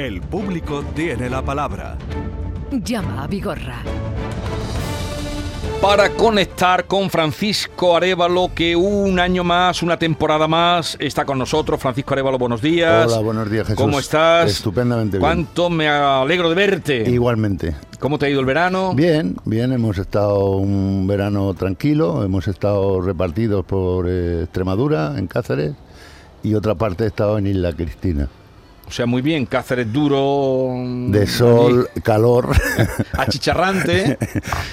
El público tiene la palabra. Llama a Vigorra. Para conectar con Francisco Arevalo, que un año más, una temporada más, está con nosotros. Francisco Arevalo, buenos días. Hola, buenos días, Jesús. ¿Cómo estás? Estupendamente bien. ¿Cuánto me alegro de verte? Igualmente. ¿Cómo te ha ido el verano? Bien, bien, hemos estado un verano tranquilo, hemos estado repartidos por eh, Extremadura, en Cáceres, y otra parte he estado en Isla Cristina. O sea, muy bien, Cáceres duro. De sol, calor. Achicharrante.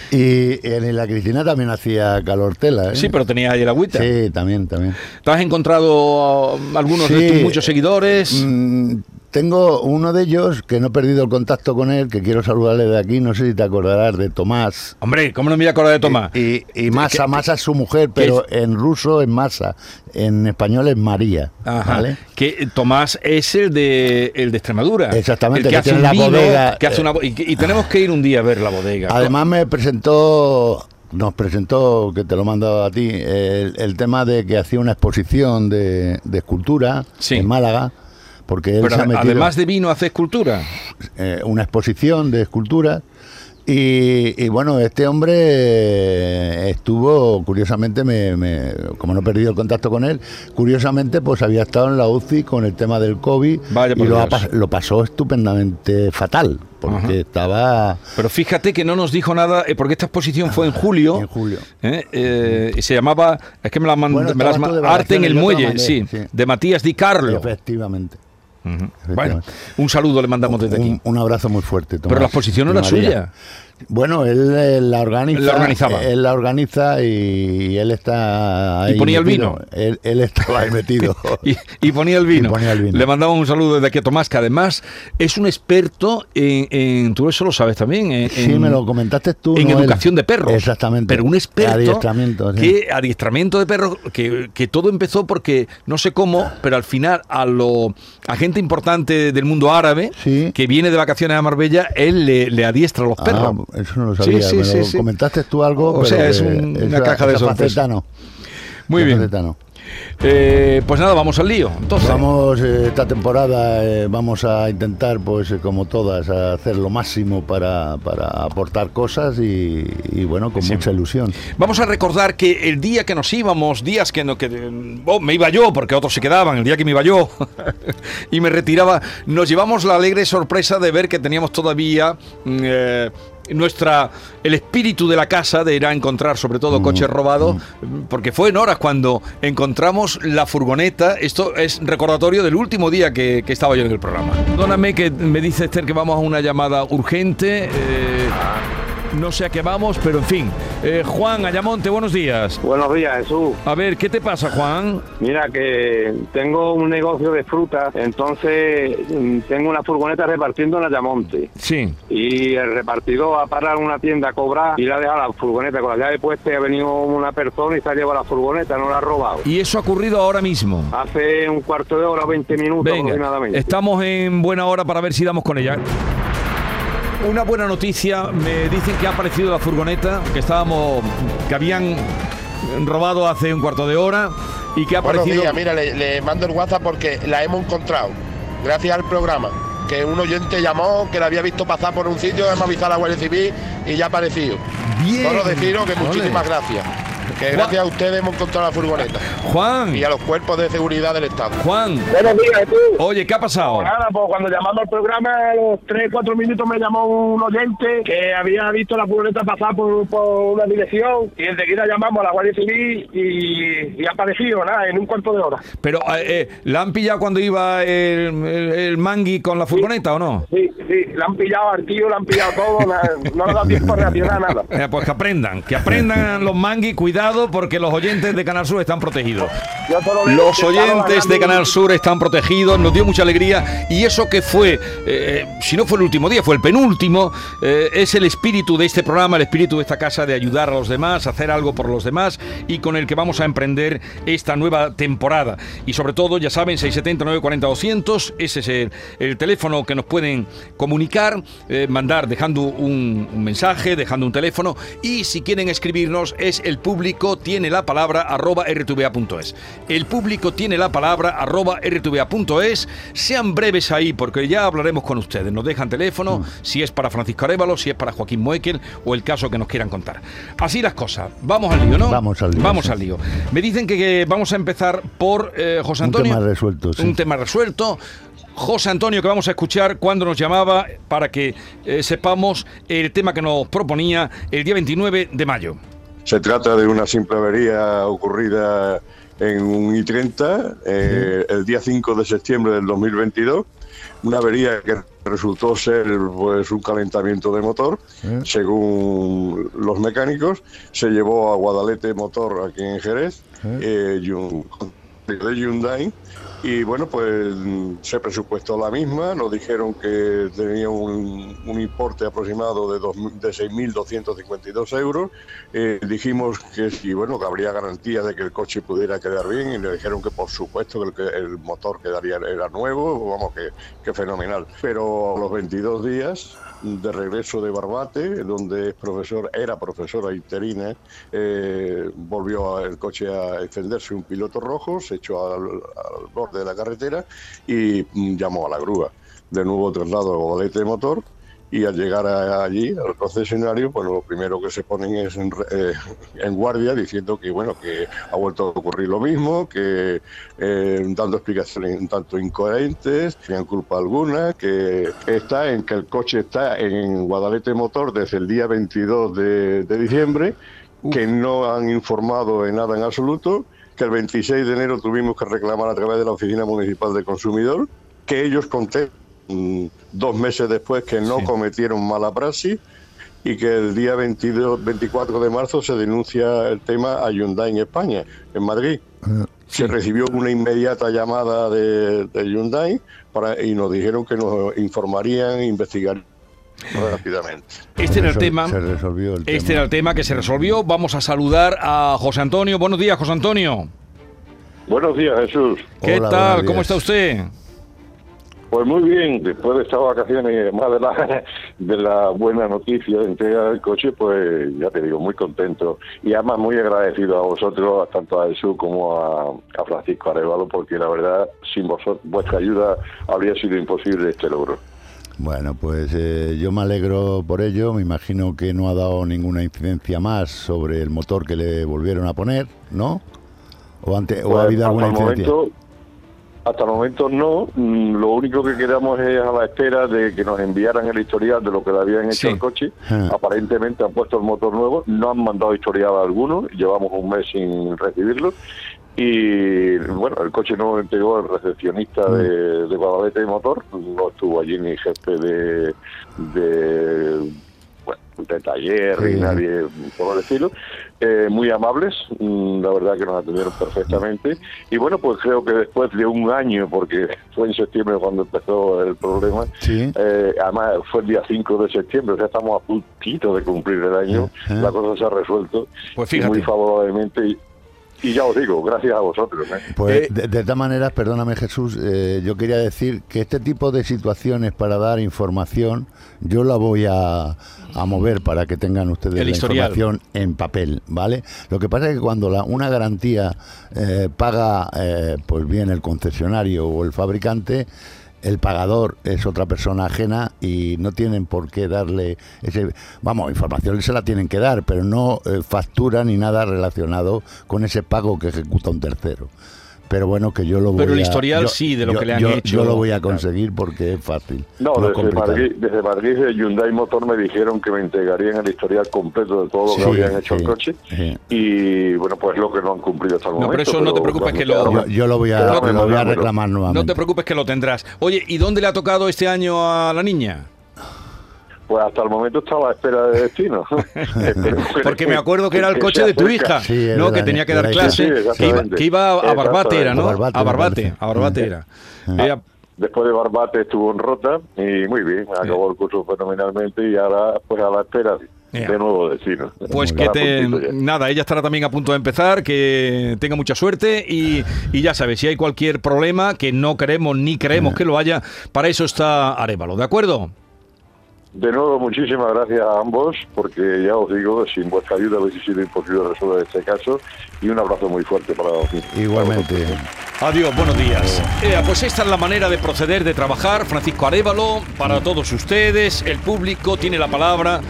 y en Isla Cristina también hacía calor tela. ¿eh? Sí, pero tenía ahí el agüita. Sí, también, también. ¿Te has encontrado a algunos de tus muchos seguidores? Mm, tengo uno de ellos que no he perdido el contacto con él, que quiero saludarle de aquí, no sé si te acordarás de Tomás. Hombre, ¿cómo no me voy a acordar de Tomás? Y, y Masa, ¿Qué- Masa es su mujer, pero en ruso es Masa, en español es María. Ajá. ¿vale? Que eh, Tomás es el de el de Extremadura. Exactamente, El que, que hace tiene la vino, bodega, que hace eh, una y, y tenemos que ir un día a ver la bodega. Además me presentó, nos presentó, que te lo he mandado a ti, el, el tema de que hacía una exposición de, de escultura Sí. en Málaga, porque él Pero se ha ade- metido además de vino hace escultura. eh, una exposición de escultura. Y, y bueno, este hombre estuvo, curiosamente, me, me- como no he perdido el contacto con él, curiosamente pues había estado en la UCI con el tema del COVID Vaya y lo, lo pasó estupendamente fatal, porque Ajá. estaba Pero fíjate que no nos dijo nada, eh, porque esta exposición fue en julio. en julio. ¿eh? Eh, y se llamaba, es que me la mandó, Bueno, Arte en el Muelle, sí, sí. de Matías Di Carlo. Efectivamente. Bueno, un saludo le mandamos desde aquí. Un, un abrazo muy fuerte. Pero la exposición no era suya. Bueno, él, eh, la organiza. Él la organizaba. Él la organiza y él está ahí. ¿Y ponía el vino? Él, él estaba ahí metido. Y, y ponía el vino. Y ponía el vino. Le mandamos un saludo desde aquí a Tomás, que además es un experto en, en- tú eso lo sabes también, en, sí, en- me lo comentaste tú. en no educación de perros. Exactamente. Pero un experto. Adiestramiento, sí. Que, adiestramiento de perros, que, que todo empezó porque, no sé cómo, pero al final a lo a gente importante del mundo árabe, Sí. que viene de vacaciones a Marbella, él le, le adiestra a los Ah, perros. Eso no lo sabía. sí, me sí, lo sí. comentaste tú algo. O pero sea, es un- una esa- caja de esa sorpresas. Muy bien. Eh, pues nada, vamos al lío. Entonces, Vamos, eh, esta temporada eh, vamos a intentar, pues como todas, a hacer lo máximo para, para aportar cosas y, y, bueno, con Sí. mucha ilusión. Vamos a recordar que el día que nos íbamos, días que, no, que oh, me iba yo, porque otros se quedaban, el día que me iba yo y me retiraba, nos llevamos la alegre sorpresa de ver que teníamos todavía mm, nuestra el espíritu de la casa de ir a encontrar sobre todo coches robados, porque fue en horas cuando encontramos la furgoneta. Esto es recordatorio del último día que, que estaba yo en el programa. Perdóname que me dice Esther que vamos a una llamada urgente. eh, no sé a qué vamos, pero en fin. Eh, Juan Ayamonte, buenos días. Buenos días, Jesús. A ver, ¿qué te pasa, Juan? Mira que tengo un negocio de frutas, entonces mm, tengo una furgoneta repartiendo en Ayamonte. Sí. Y el repartidor ha parado en una tienda a cobrar y le ha dejado la furgoneta con la llave puesta y ha venido una persona y se ha llevado la furgoneta, no la ha robado. Y eso ha ocurrido ahora mismo. Hace un cuarto de hora, 20 minutos Venga, aproximadamente. estamos en buena hora para ver si damos con ella. Una buena noticia, me dicen que ha aparecido la furgoneta, que estábamos, que habían robado hace un cuarto de hora y que ha Buenos aparecido... mira, le, le mando el WhatsApp porque la hemos encontrado, gracias al programa. Que un oyente llamó, que la había visto pasar por un sitio, hemos avisado a la Guardia Civil y ya ha aparecido. Bien. Solo deciros que Ole. muchísimas gracias. Que gracias a ustedes hemos encontrado la furgoneta Juan, y a los cuerpos de seguridad del Estado. Juan, Buenos días, Jesús. oye, ¿qué ha pasado? Nada, pues cuando llamamos al programa, a los 3, 4 minutos me llamó un oyente que había visto la furgoneta pasar por, por una dirección y enseguida llamamos a la Guardia Civil y, y ha aparecido, nada, en un cuarto de hora. Pero, eh, eh, ¿la han pillado cuando iba el, el- el mangui con la furgoneta o no? Sí, sí, la han pillado al tío, la han pillado todo, no le da tiempo a reaccionar nada. Eh, pues que aprendan, que aprendan los manguis, cuidado, porque los oyentes de Canal Sur están protegidos. Los oyentes de Canal Sur están protegidos, nos dio mucha alegría y eso que fue, eh, si no fue el último día, fue el penúltimo, eh, es el espíritu de este programa, el espíritu de esta casa de ayudar a los demás, hacer algo por los demás y con el que vamos a emprender esta nueva temporada. Y sobre todo, ya saben, 670 940 200, ese es el, el teléfono que nos pueden comunicar, eh, mandar dejando un, un mensaje, dejando un teléfono y si quieren escribirnos es el public público tiene la palabra arroba rtva.es. El público tiene la palabra arroba rtva.es. Sean breves ahí porque ya hablaremos con ustedes. Nos dejan teléfono, si es para Francisco Arevalo, si es para Joaquín Moekel o el caso que nos quieran contar. Así las cosas. Vamos al lío, ¿no? Vamos al lío, Vamos sí. al lío. Me dicen que, que vamos a empezar por eh, José Un Antonio. tema resuelto, sí. Un tema resuelto. José Antonio, que vamos a escuchar cuando nos llamaba para que eh, sepamos el tema que nos proponía el día 29 de mayo. Se trata de una simple avería ocurrida en un I-30 eh, el día 5 de septiembre del 2022. Una avería que resultó ser pues, un calentamiento de motor, según los mecánicos. Se llevó a Guadalete Motor aquí en Jerez, eh, de Hyundai. Y bueno, pues se presupuestó la misma, nos dijeron que tenía un, un importe aproximado de, dos de 6.252 euros. Eh, dijimos que sí, bueno, que habría garantía de que el coche pudiera quedar bien y nos dijeron que por supuesto que el, el motor quedaría era nuevo, vamos, que, que fenomenal. Pero a los 22 días de regreso de Barbate, donde es profesor, era profesora interina, eh, volvió el coche a encenderse un piloto rojo, se echó al, al de la carretera y mm, llamó a la grúa. De nuevo traslado a Guadalete de motor y al llegar allí, al concesionario, pues lo primero que se ponen es eh, en guardia diciendo que bueno que ha vuelto a ocurrir lo mismo, que eh, dando explicaciones un tanto incoherentes, sin culpa alguna, que está en que el coche está en Guadalete Motor desde el día 22 de, de diciembre, que no han informado en nada en absoluto, que el 26 de enero tuvimos que reclamar a través de la Oficina Municipal del Consumidor, que ellos conté mm, dos meses después que no cometieron mala praxis y que el día 22, 24 de marzo se denuncia el tema a Hyundai en España, en Madrid. Se recibió una inmediata llamada de, de Hyundai para, y nos dijeron que nos informarían investigarían rápidamente. Este era el tema. Se resolvió el Este era el tema que se resolvió. Vamos a saludar a José Antonio. Buenos días, José Antonio. Buenos días, Jesús. ¿Qué Hola, tal? ¿Cómo está usted? Pues muy bien, después de estas vacaciones y además de la, de la buena noticia de entrega del coche, pues ya te digo, muy contento. Y además muy agradecido a vosotros, tanto a Jesús como a, a Francisco Arevalo, porque la verdad, sin vosotros, vuestra ayuda habría sido imposible este logro. Bueno, pues eh, yo me alegro por ello. Me imagino que no ha dado ninguna incidencia más sobre el motor que le volvieron a poner, ¿no? ¿O, ante, o Pues, ha habido hasta alguna el incidencia? momento, hasta el momento no. Mm, Lo único que quedamos es a la espera de que nos enviaran el historial de lo que le habían hecho Sí. al coche. Ah. Aparentemente han puesto el motor nuevo, no han mandado historial alguno, llevamos un mes sin recibirlo. Y bueno, el coche no lo entregó el recepcionista de, de Guadalete de Motor, no estuvo allí ni jefe de, de, bueno, de taller Sí. ni nadie por el estilo. Eh, muy amables, mm, la verdad que nos atendieron perfectamente. Y bueno, pues creo que después de un año, porque fue en septiembre cuando empezó el problema, Sí. eh, además fue el día 5 de septiembre, o sea, estamos a puntito de cumplir el año, la cosa se ha resuelto Pues y fíjate. muy favorablemente. Y, y ya os digo, gracias a vosotros. ¿eh? Pues Eh, de, de todas maneras, perdóname Jesús, eh, yo quería decir que este tipo de situaciones para dar información, yo la voy a, a mover para que tengan ustedes El la historial. información en papel, ¿vale? Lo que pasa es que cuando la, una garantía eh, paga, eh, pues bien el concesionario o el fabricante, el pagador es otra persona ajena y no tienen por qué darle ese vamos información se la tienen que dar pero no eh, factura ni nada relacionado con ese pago que ejecuta un tercero pero bueno que yo lo voy Pero el a- historial yo- sí, de lo yo- que le han yo- hecho. yo lo voy a conseguir porque es fácil No, es desde complicado. Madrid, desde Madrid, de Hyundai Motor me dijeron que me entregarían el historial completo de todo lo Sí, que habían hecho sí, el coche. sí. Y bueno, pues lo que no han cumplido hasta el No, pero momento. eso no te preocupes que lo- yo, yo lo voy a, Dámelo, lo voy a dámelo. reclamar nuevamente No te preocupes que lo tendrás. Oye, ¿y dónde le ha tocado este año a la niña? Pues hasta el momento está a la espera de destino. Porque me acuerdo que era el coche de tu hija, Sí, ¿no? Que tenía que dar clase, Sí, que iba, exactamente. que iba a Barbate, era, ¿no? A Barbate, a Barbate, a Barbate era. Ella- Después de Barbate estuvo en Rota y muy bien, acabó el curso fenomenalmente y ahora pues a la espera de nuevo destino. Pues que te... Nada, ella estará también a punto de empezar, que tenga mucha suerte y, y ya sabes, si hay cualquier problema, que no queremos ni creemos que lo haya, para eso está Arevalo, ¿de acuerdo? De nuevo, muchísimas gracias a ambos, porque ya os digo, sin vuestra ayuda hubiese sido imposible resolver este caso. Y un abrazo muy fuerte para Igualmente. Adiós, buenos días. Eh, pues esta es la manera de proceder, de trabajar. Francisco Arevalo, para todos ustedes, el público tiene la palabra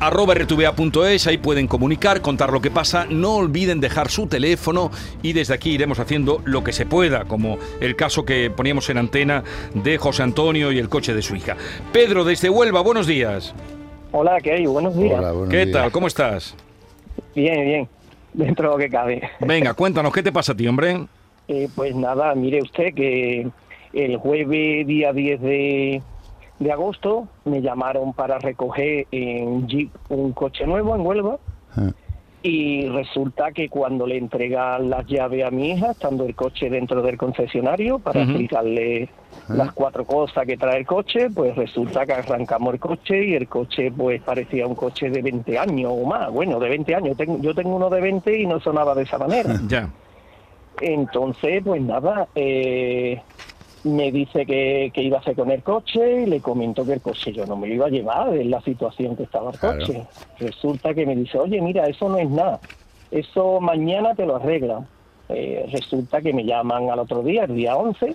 arroba rtva.es, ahí pueden comunicar, contar lo que pasa, no olviden dejar su teléfono y desde aquí iremos haciendo lo que se pueda, como el caso que poníamos en antena de José Antonio y el coche de su hija. Pedro, desde Huelva, buenos días. Hola, ¿qué hay? Buenos días. Hola, buenos ¿Qué días. tal? ¿Cómo estás? Bien, bien, dentro de lo que cabe. Venga, cuéntanos, ¿qué te pasa a ti, hombre? Eh, pues nada, mire usted que el jueves día 10 de, de agosto me llamaron para recoger en Jeep un coche nuevo en Huelva Ah, y resulta que cuando le entregan las llaves a mi hija, estando el coche dentro del concesionario, para Ujú. explicarle las cuatro cosas que trae el coche, pues resulta que arrancamos el coche y el coche pues parecía un coche de 20 años o más. Bueno, de 20 años. Tengo- yo tengo uno de 20 y no sonaba de esa manera. Ya. Entonces, pues nada, eh, me dice que, que iba a hacer con el coche y le comento que el coche yo no me lo iba a llevar en la situación que estaba el Claro. coche. Resulta que me dice, oye, mira, eso no es nada, eso mañana te lo arreglan. Eh, resulta que me llaman al otro día, el día 11,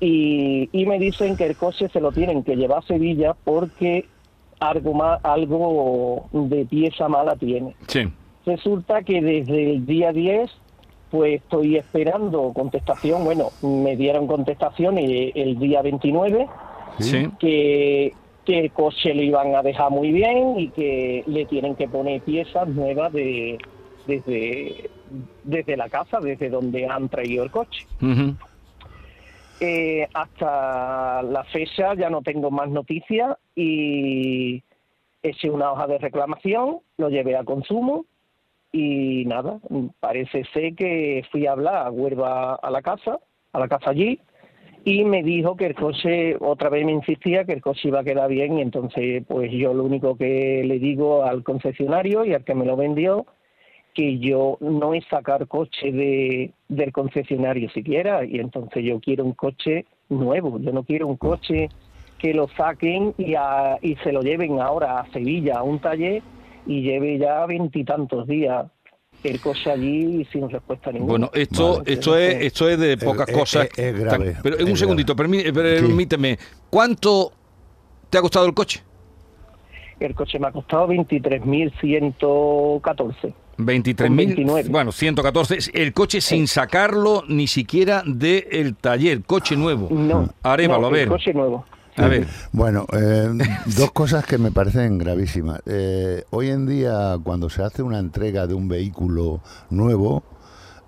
y, y me dicen que el coche se lo tienen que llevar a Sevilla porque algo, más, algo de pieza mala tiene. Sí. Resulta que desde el día 10 pues estoy esperando contestación. Bueno, me dieron contestación el, el día 29 Sí. que, que el coche lo iban a dejar muy bien y que le tienen que poner piezas nuevas de desde, desde la casa, desde donde han traído el coche. Eh, hasta la fecha ya no tengo más noticias y eché una hoja de reclamación, lo llevé a consumo y nada, parece ser que fui a hablar a Huelva a la casa, a la casa allí, y me dijo que el coche, otra vez me insistía que el coche iba a quedar bien y entonces pues yo lo único que le digo al concesionario y al que me lo vendió, que yo no es sacar coche de, del concesionario siquiera y entonces yo quiero un coche nuevo, yo no quiero un coche que lo saquen y, a- y se lo lleven ahora a Sevilla a un taller y lleve ya veintitantos días el coche allí sin respuesta ninguna. Bueno, esto, Vale, esto, es, esto es de pocas es- cosas. es- es grave, Pero un segundito, permí- Sí. permíteme. ¿Cuánto te ha costado el coche? El coche me ha costado 23.114. 23.000, 29. bueno, 114. El coche sin sacarlo ni siquiera del taller, coche nuevo. No, Arévalo, no, a ver. El coche nuevo. A ver. Bueno, eh, dos cosas que me parecen gravísimas. Eh, hoy en día, cuando se hace una entrega de un vehículo nuevo,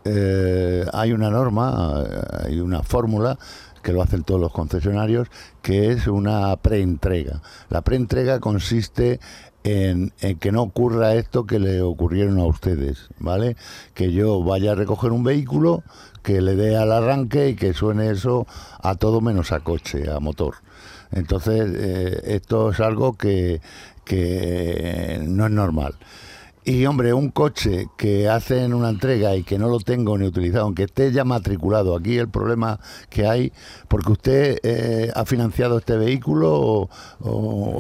eh, hay una norma, eh, hay una fórmula que lo hacen todos los concesionarios, que es una preentrega. La preentrega consiste en, en que no ocurra esto que le ocurrieron a ustedes, ¿vale? Que yo vaya a recoger un vehículo, que le dé al arranque y que suene eso a todo menos a coche, a motor. Entonces, eh, esto es algo que, que no es normal. Y hombre, un coche que hacen una entrega y que no lo tengo ni utilizado, aunque esté ya matriculado, aquí el problema que hay, porque usted eh, ha financiado este vehículo o, o-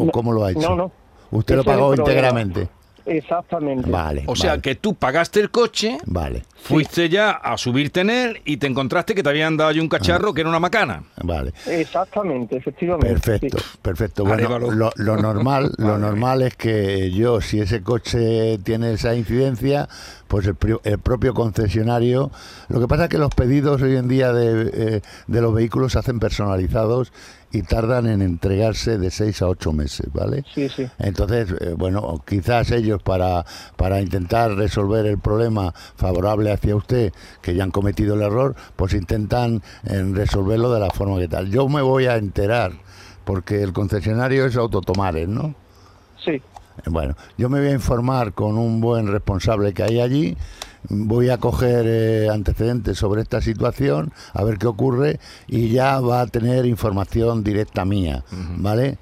o No, cómo lo ha hecho. no, no. Usted lo pagó íntegramente. Exactamente. Vale. O sea, vale, que tú pagaste el coche, Vale, fuiste ya a subirte en él y te encontraste que te habían dado allí un cacharro que era una macana. vale. Exactamente, efectivamente. Perfecto, sí. perfecto. Bueno, Arévalo. lo, lo normal, lo normal es que yo, si ese coche tiene esa incidencia, pues el, el propio concesionario. Lo que pasa es que los pedidos hoy en día de, eh, de los vehículos se hacen personalizados y tardan en entregarse de 6 a 8 meses, ¿vale? Sí, sí. Entonces, eh, bueno, quizás ellos para, para intentar resolver el problema favorable hacia usted, que ya han cometido el error, pues intentan eh, resolverlo de la forma que tal. Yo me voy a enterar, porque el concesionario es Autotomares, ¿no? Sí. Bueno, yo me voy a informar con un buen responsable que hay allí, voy a coger eh, antecedentes sobre esta situación, a ver qué ocurre, y ya va a tener información directa mía, ¿vale?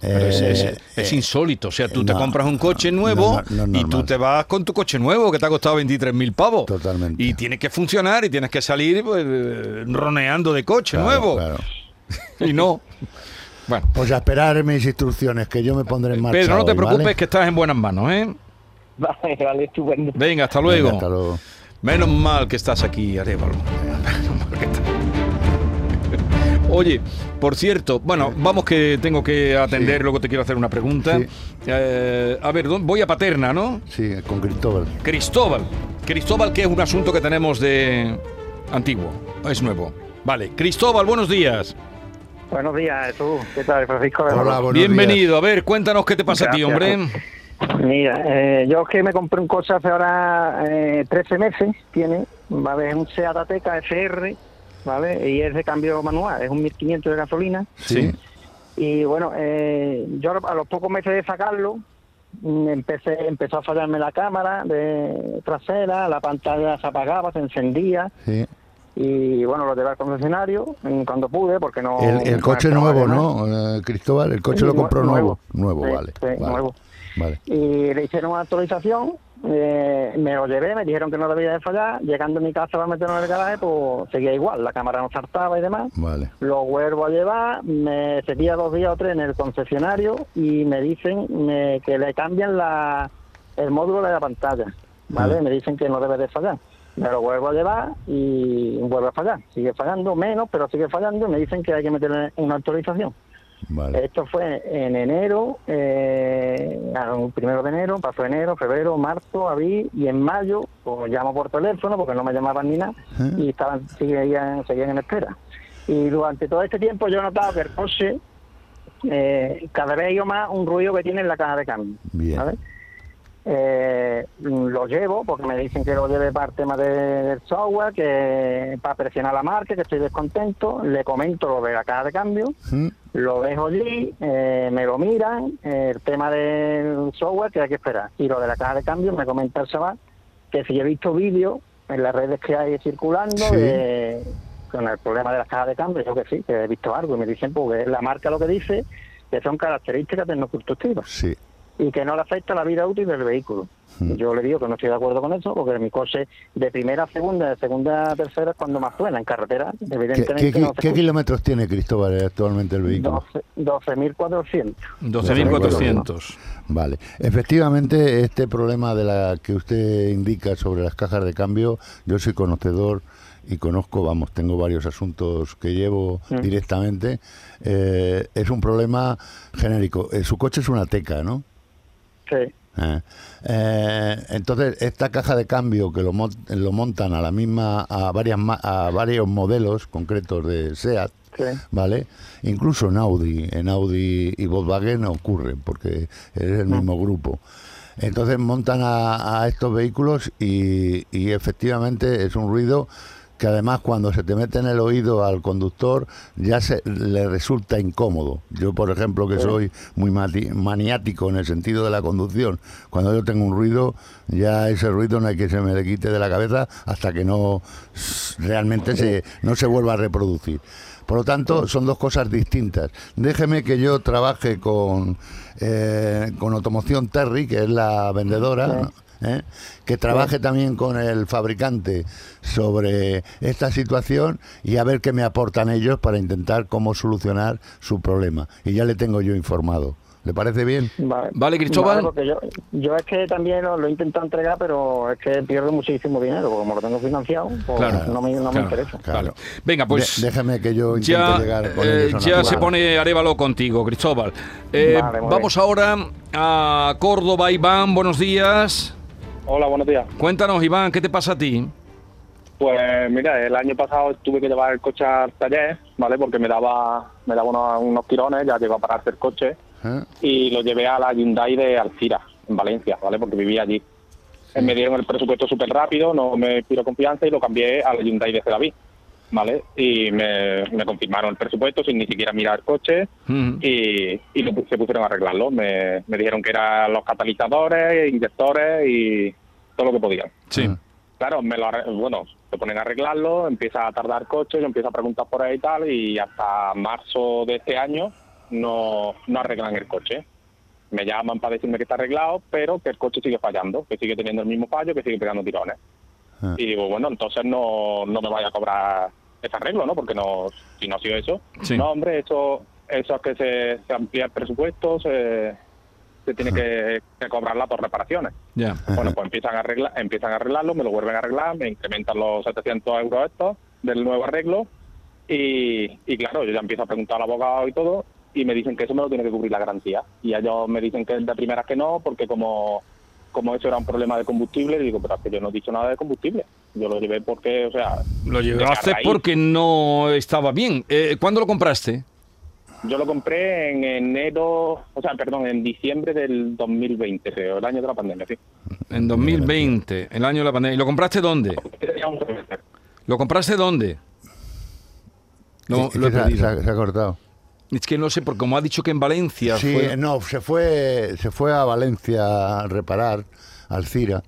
Pero es, Eh, es- es eh, insólito. O sea, tú te no, compras un coche nuevo no, no es y tú te vas con tu coche nuevo que te ha costado 23.000 pavos. Totalmente. Y tiene que funcionar y tienes que salir pues, eh, roneando de coche claro, nuevo. claro. Y no. Bueno, Pues a esperar mis instrucciones, que yo me pondré en marcha. Pedro, no te hoy, preocupes ¿vale? que estás en buenas manos, ¿eh? Vale, vale, estupendo. Venga, hasta Venga, luego. hasta luego. Menos mal que estás aquí, Arevalo. Menos mal que estás- Oye, por cierto, bueno, vamos que tengo que atender, Sí. luego te quiero hacer una pregunta. Sí. Eh, a ver, ¿dó- voy a Paterna, ¿no? Sí, con Cristóbal. Cristóbal. Cristóbal, que es un asunto que tenemos de antiguo, es nuevo. Vale, Cristóbal, buenos días. Buenos días, Jesús. ¿Qué tal, Francisco? Hola, buenos Bienvenido. A ver, cuéntanos qué te pasa a ti, Gracias. hombre. Mira, eh, yo es que me compré un coche hace ahora eh, 13 meses, tiene, ¿vale? Es un Seat Ateca FR, ¿vale? Y es de cambio manual, es un 1500 de gasolina. Sí. Y bueno, eh, yo a los pocos meses de sacarlo, mm, empecé empezó a fallarme la cámara de trasera, la pantalla se apagaba, se encendía. Sí. Y bueno, lo llevé al concesionario mm, cuando pude, porque no... El, el coche nuevo. ¿no, eh, Cristóbal? El coche Sí, lo compró nuevo. nuevo. Nuevo, Sí, vale. sí, vale. nuevo. Vale. y le hicieron una actualización, eh, me lo llevé, me dijeron que no debía de fallar, llegando a mi casa para meterlo en el garaje, pues seguía igual, la cámara no saltaba y demás. Vale. Lo vuelvo a llevar, me seguía dos días o tres en el concesionario y me dicen me- que le cambian la, el módulo de la pantalla, ¿vale? Ah. Me dicen que no debe de fallar. Me lo vuelvo a llevar y vuelve a fallar. Sigue fallando menos, pero sigue fallando y me dicen que hay que meterle una actualización. Vale. Esto fue en enero, eh, primero de enero, pasó enero, febrero, marzo, abril y en mayo, pues llamo por teléfono porque no me llamaban ni nada y estaban seguían, seguían en espera. Y durante todo este tiempo yo he notado que el coche eh, cada vez hay más un ruido que tiene en la caja de cambio. Bien. ¿sabes? Eh, lo llevo porque me dicen que lo lleve para el tema de- del software, que para presionar la marca, que estoy descontento. Le comento lo de la caja de cambio lo dejo allí, eh, me lo miran, eh, el tema del software que hay que esperar. Y lo de la caja de cambio me comenta el chaval que si he visto vídeos en las redes que hay circulando Sí. de- con el problema de las cajas de cambio, yo que sí, que he visto algo y me dicen porque la marca lo que dice que son características tecnoconstructivas Sí. Y que no le afecta la vida útil del vehículo. Mm. Y Yo le digo que no estoy de acuerdo con eso, porque mi coche de primera a segunda, de segunda a tercera es cuando más suena. En carretera, ¿Qué, evidentemente qué- no se qué kilómetros tiene Cristóbal actualmente el vehículo? 12 12.400. 12.400. Vale. Efectivamente, este problema de la que usted indica sobre las cajas de cambio, yo soy conocedor y conozco, vamos, tengo varios asuntos que llevo Mm. directamente. eh, es un problema genérico. Eh, su coche es una teca, ¿no? Sí. Eh, eh, entonces, esta caja de cambio que lo, lo montan a la misma, a, varias, a varios modelos concretos de SEAT, Sí. ¿vale? Incluso en Audi, en Audi y Volkswagen ocurre, porque es el mismo grupo. Entonces montan a, a estos vehículos y, y efectivamente es un ruido que además cuando se te mete en el oído al conductor ya se le resulta incómodo. Yo, por ejemplo, que soy muy maniático en el sentido de la conducción, cuando yo tengo un ruido, ya ese ruido no hay que se me le quite de la cabeza hasta que no realmente se, no se vuelva a reproducir. Por lo tanto, son dos cosas distintas. Déjeme que yo trabaje con, eh, con Automoción Terry, que es la vendedora, ¿eh? que trabaje también con el fabricante sobre esta situación y a ver qué me aportan ellos para intentar cómo solucionar su problema. Y ya le tengo yo informado. ¿Le parece bien? Vale, Vale, Cristóbal. porque yo, yo es que también lo, lo he intentado entregar, pero es que pierdo muchísimo dinero, porque como lo tengo financiado, pues Claro, no me, no me claro, interesa. claro. Venga, pues De- déjeme que yo intente ya, llegar con eh, ya se pone Arevalo contigo, Cristóbal. Eh, Vale, vamos ahora a Córdoba, Iván, buenos días. Hola, buenos días. Cuéntanos, Iván, ¿qué te pasa a ti? Pues mira, el año pasado tuve que llevar el coche al taller, ¿vale? Porque me daba me daba unos, unos tirones, ya llegó a pararse el coche y lo llevé a la Hyundai de Alcira, en Valencia, ¿vale? Porque vivía allí. Me dieron el presupuesto súper rápido, no me pidió confianza y lo cambié a la Hyundai de Sedaví, ¿vale? Y me, me confirmaron el presupuesto sin ni siquiera mirar el coche y, y lo se pusieron a arreglarlo. Me, me dijeron que eran los catalizadores, inyectores y todo lo que podían. Sí. Claro, me lo arre- bueno, se ponen a arreglarlo, empieza a tardar coche, yo empiezo a preguntar por ahí y tal, y hasta marzo de este año no, no arreglan el coche. Me llaman para decirme que está arreglado, pero que el coche sigue fallando, que sigue teniendo el mismo fallo, que sigue pegando tirones. Ah. Y digo, bueno, entonces no, no me vaya a cobrar ese arreglo, ¿no? Porque no, si no ha sido eso. Sí. No, hombre, eso eso es que se, se amplía el presupuesto, se, se tiene que, que cobrarla por reparaciones. Ya. Bueno, pues empiezan a, arreglar, empiezan a arreglarlo, me lo vuelven a arreglar, me incrementan los 700 euros estos del nuevo arreglo y, y claro, yo ya empiezo a preguntar al abogado y todo y me dicen que eso me lo tiene que cubrir la garantía. Y ellos me dicen que de primeras que no, porque como, como eso era un problema de combustible, digo, pero es que yo no he dicho nada de combustible. Yo lo llevé porque, o sea... Lo llevaste raíz. porque no estaba bien. Eh, ¿Cuándo lo compraste? Yo lo compré en enero, o sea, perdón, en diciembre del 2020, creo, el año de la pandemia, sí. En 2020, el año de la pandemia. ¿Y lo compraste dónde? ¿Lo compraste dónde? No, lo he se, se ha- se ha cortado. Es que no sé, porque como ha dicho que en Valencia Sí, fue- no, se fue, se fue a Valencia a reparar, al Cira,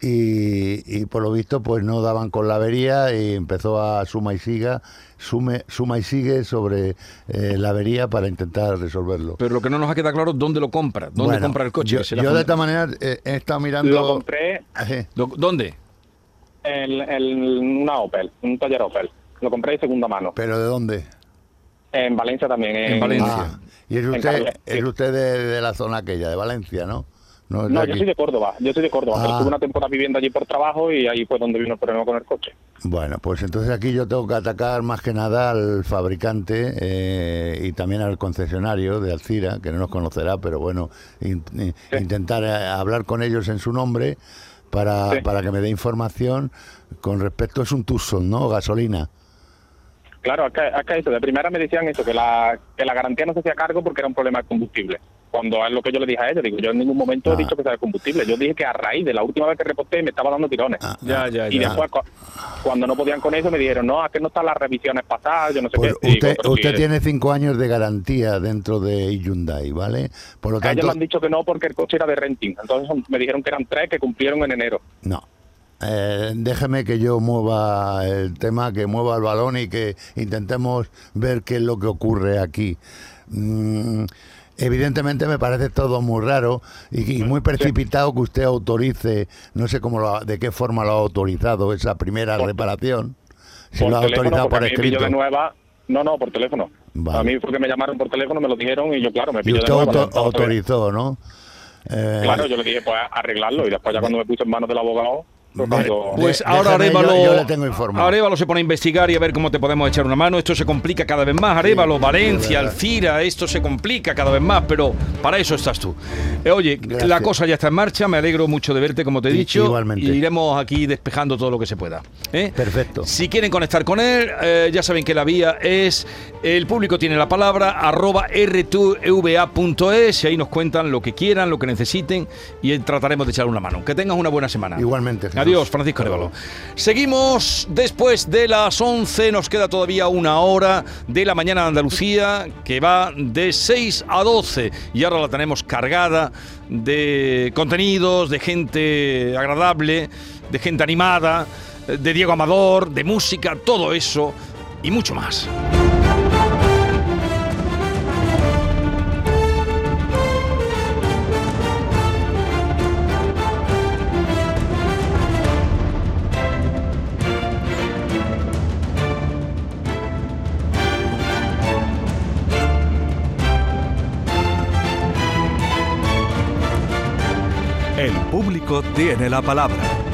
y, y por lo visto pues no daban con la avería y empezó a suma y siga, sume, suma y sigue sobre eh, la avería para intentar resolverlo. Pero lo que no nos ha quedado claro es dónde lo compra. ¿Dónde Bueno, compra el coche? Yo, de funda- esta manera eh, he estado mirando... Lo compré Lo- ¿Dónde? en, en una Opel, un taller Opel. Lo compré de segunda mano. ¿Pero de dónde? En Valencia también. En, En Valencia. Ah, y es usted, es usted de, de la zona aquella, de Valencia, ¿no? No, yo soy de Córdoba. Yo soy de Córdoba. pero Ah. estuve una temporada viviendo allí por trabajo y ahí fue donde vino el problema con el coche. Bueno, pues entonces aquí yo tengo que atacar más que nada al fabricante eh, y también al concesionario de Alcira, que no nos conocerá, pero bueno, in- in- intentar eh, hablar con ellos en su nombre para, Sí. para que me dé información con respecto, es un Tucson, ¿no? Gasolina. Claro, acá, acá eso. De primera me decían eso, que la, que la garantía no se hacía cargo porque era un problema de combustible. Cuando es lo que yo le dije a ellos, digo, yo en ningún momento Ah. he dicho que sea de combustible. Yo dije que a raíz de la última vez que reporté me estaba dando tirones. Ya, ya, Y ya. después, cu- cuando no podían con eso, me dijeron, no, es que no están las revisiones pasadas, yo no sé Pues qué. Usted, usted tiene cinco años de garantía dentro de Hyundai, ¿vale? Por lo a ellos tanto, me han dicho que no porque el coche era de renting. Entonces me dijeron que eran tres que cumplieron en enero. No. Eh, déjeme que yo mueva el tema, que mueva el balón y que intentemos ver qué es lo que ocurre aquí. Mm, evidentemente me parece todo muy raro y, y muy precipitado que usted autorice, no sé cómo lo de qué forma lo ha autorizado esa primera reparación. Si por lo ha autorizado porque por escrito. de nueva. No, no, por teléfono. Vale. A mí fue que me llamaron por teléfono, me lo dijeron y yo, claro, me usted de nueva. auto- autorizó, ¿no? Eh, Claro, yo le dije, pues arreglarlo. Y después ya cuando me puse en manos del abogado, cuando... Pues De- ahora yo- Arevalo, yo le tengo informado. Arevalo se pone a investigar y a ver cómo te podemos echar una mano. Esto se complica cada vez más. Arevalo, Valencia. Alcira, esto se complica cada vez más, pero para eso estás tú. Eh, oye, Gracias. la cosa ya está en marcha. Me alegro mucho de verte, como te he dicho. igualmente. Y iremos aquí despejando todo lo que se pueda. ¿eh? Perfecto. Si quieren conectar con él, eh, ya saben que la vía es el público tiene la palabra arroba r2va.es y ahí nos cuentan lo que quieran, lo que necesiten y trataremos de echar una mano. Que tengas una buena semana. Igualmente. Adiós, Francisco Arevalo. Seguimos después de las 11, nos queda todavía una hora de la mañana de Andalucía que va de 6 a 12 y ahora la tenemos cargada de contenidos, de gente agradable, de gente animada, de Diego Amador, de música, todo eso y mucho más. Público tiene la palabra.